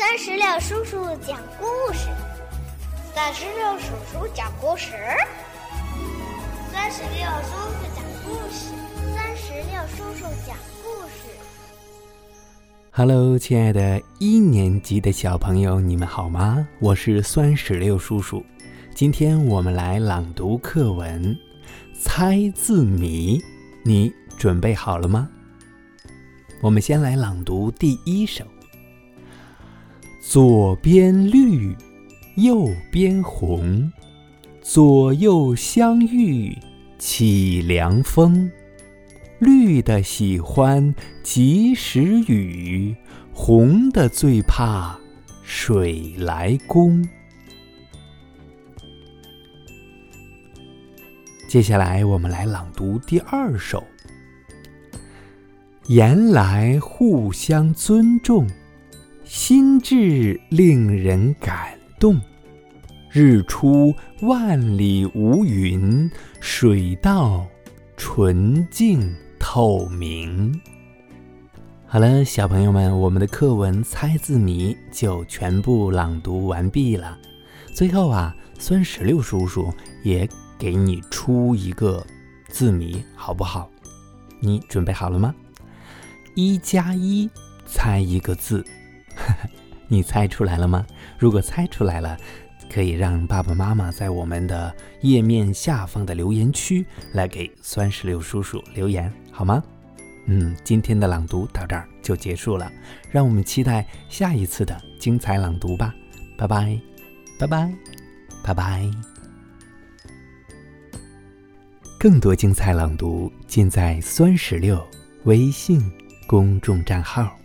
三十六叔叔讲故事，三十六叔叔讲故事，三十六叔叔讲故事，三十六叔叔讲故事。Hello，亲爱的一年级的小朋友，你们好吗？我是酸石榴叔叔。今天我们来朗读课文《猜字谜》，你准备好了吗？我们先来朗读第一首。左边绿，右边红，左右相遇起凉风。绿的喜欢及时雨，红的最怕水来攻。接下来，我们来朗读第二首。言来互相尊重。心智令人感动，日出万里无云，水到纯净透明。好了，小朋友们，我们的课文猜字谜就全部朗读完毕了。最后啊，酸石榴叔叔也给你出一个字谜，好不好？你准备好了吗？一加一，猜一个字。你猜出来了吗？如果猜出来了，可以让爸爸妈妈在我们的页面下方的留言区来给酸石榴叔叔留言，好吗？嗯，今天的朗读到这儿就结束了，让我们期待下一次的精彩朗读吧！拜拜，拜拜，拜拜！更多精彩朗读尽在酸石榴微信公众账号。